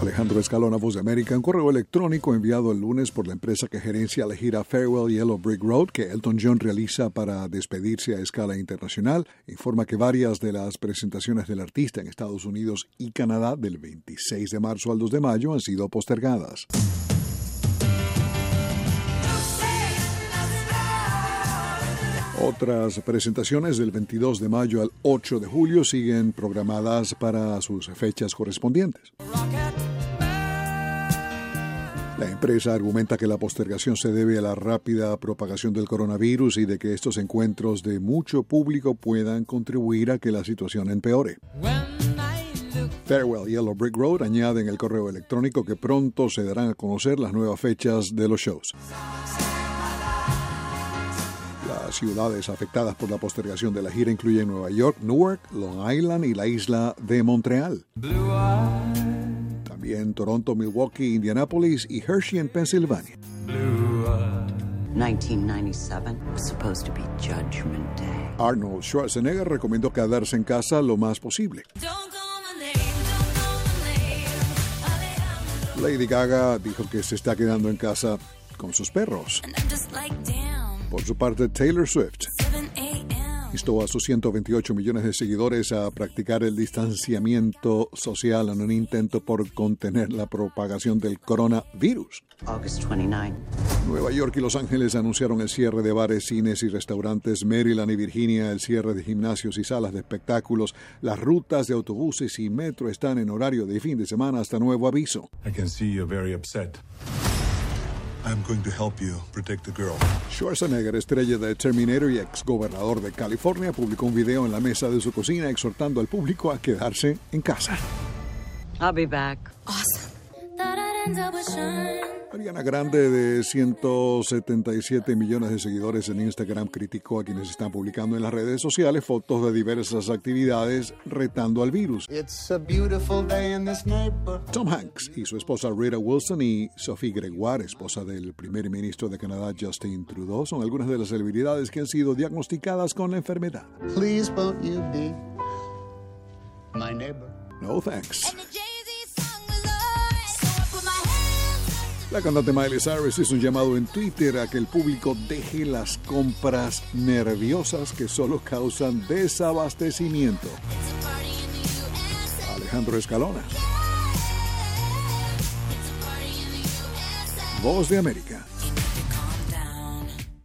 Alejandro Escalona, Voz de América, un correo electrónico enviado el lunes por la empresa que gerencia la gira Farewell Yellow Brick Road que Elton John realiza para despedirse a escala internacional, informa que varias de las presentaciones del artista en Estados Unidos y Canadá del 26 de marzo al 2 de mayo han sido postergadas. Otras presentaciones del 22 de mayo al 8 de julio siguen programadas para sus fechas correspondientes. La empresa argumenta que la postergación se debe a la rápida propagación del coronavirus y de que estos encuentros de mucho público puedan contribuir a que la situación empeore. Farewell Yellow Brick Road añade en el correo electrónico que pronto se darán a conocer las nuevas fechas de los shows. Las ciudades afectadas por la postergación de la gira incluyen Nueva York, Newark, Long Island y la isla de Montreal. También Toronto, Milwaukee, Indianapolis y Hershey en Pensilvania. 1997 was supposed to be Judgment Day. Arnold Schwarzenegger recomendó quedarse en casa lo más posible. Lady Gaga dijo que se está quedando en casa con sus perros. Por su parte, Taylor Swift instó a sus 128 millones de seguidores a practicar el distanciamiento social en un intento por contener la propagación del coronavirus. August 29. Nueva York y Los Ángeles anunciaron el cierre de bares, cines y restaurantes. Maryland y Virginia el cierre de gimnasios y salas de espectáculos. Las rutas de autobuses y metro están en horario de fin de semana hasta nuevo aviso. I can see you're very upset. I'm going to help you protect the girl. Schwarzenegger, estrella de Terminator y ex gobernador de California, publicó un video en la mesa de su cocina exhortando al público a quedarse en casa. I'll be back. Ariana Grande, de 177 millones de seguidores en Instagram, criticó a quienes están publicando en las redes sociales fotos de diversas actividades retando al virus. It's a beautiful day in this neighborhood. Tom Hanks y su esposa Rita Wilson y Sophie Gregoire, esposa del primer ministro de Canadá Justin Trudeau, son algunas de las celebridades que han sido diagnosticadas con la enfermedad. Please won't you be my neighbor? No thanks. La cantante Miley Cyrus hizo un llamado en Twitter a que el público deje las compras nerviosas que solo causan desabastecimiento. Alejandro Escalona. Voz de América.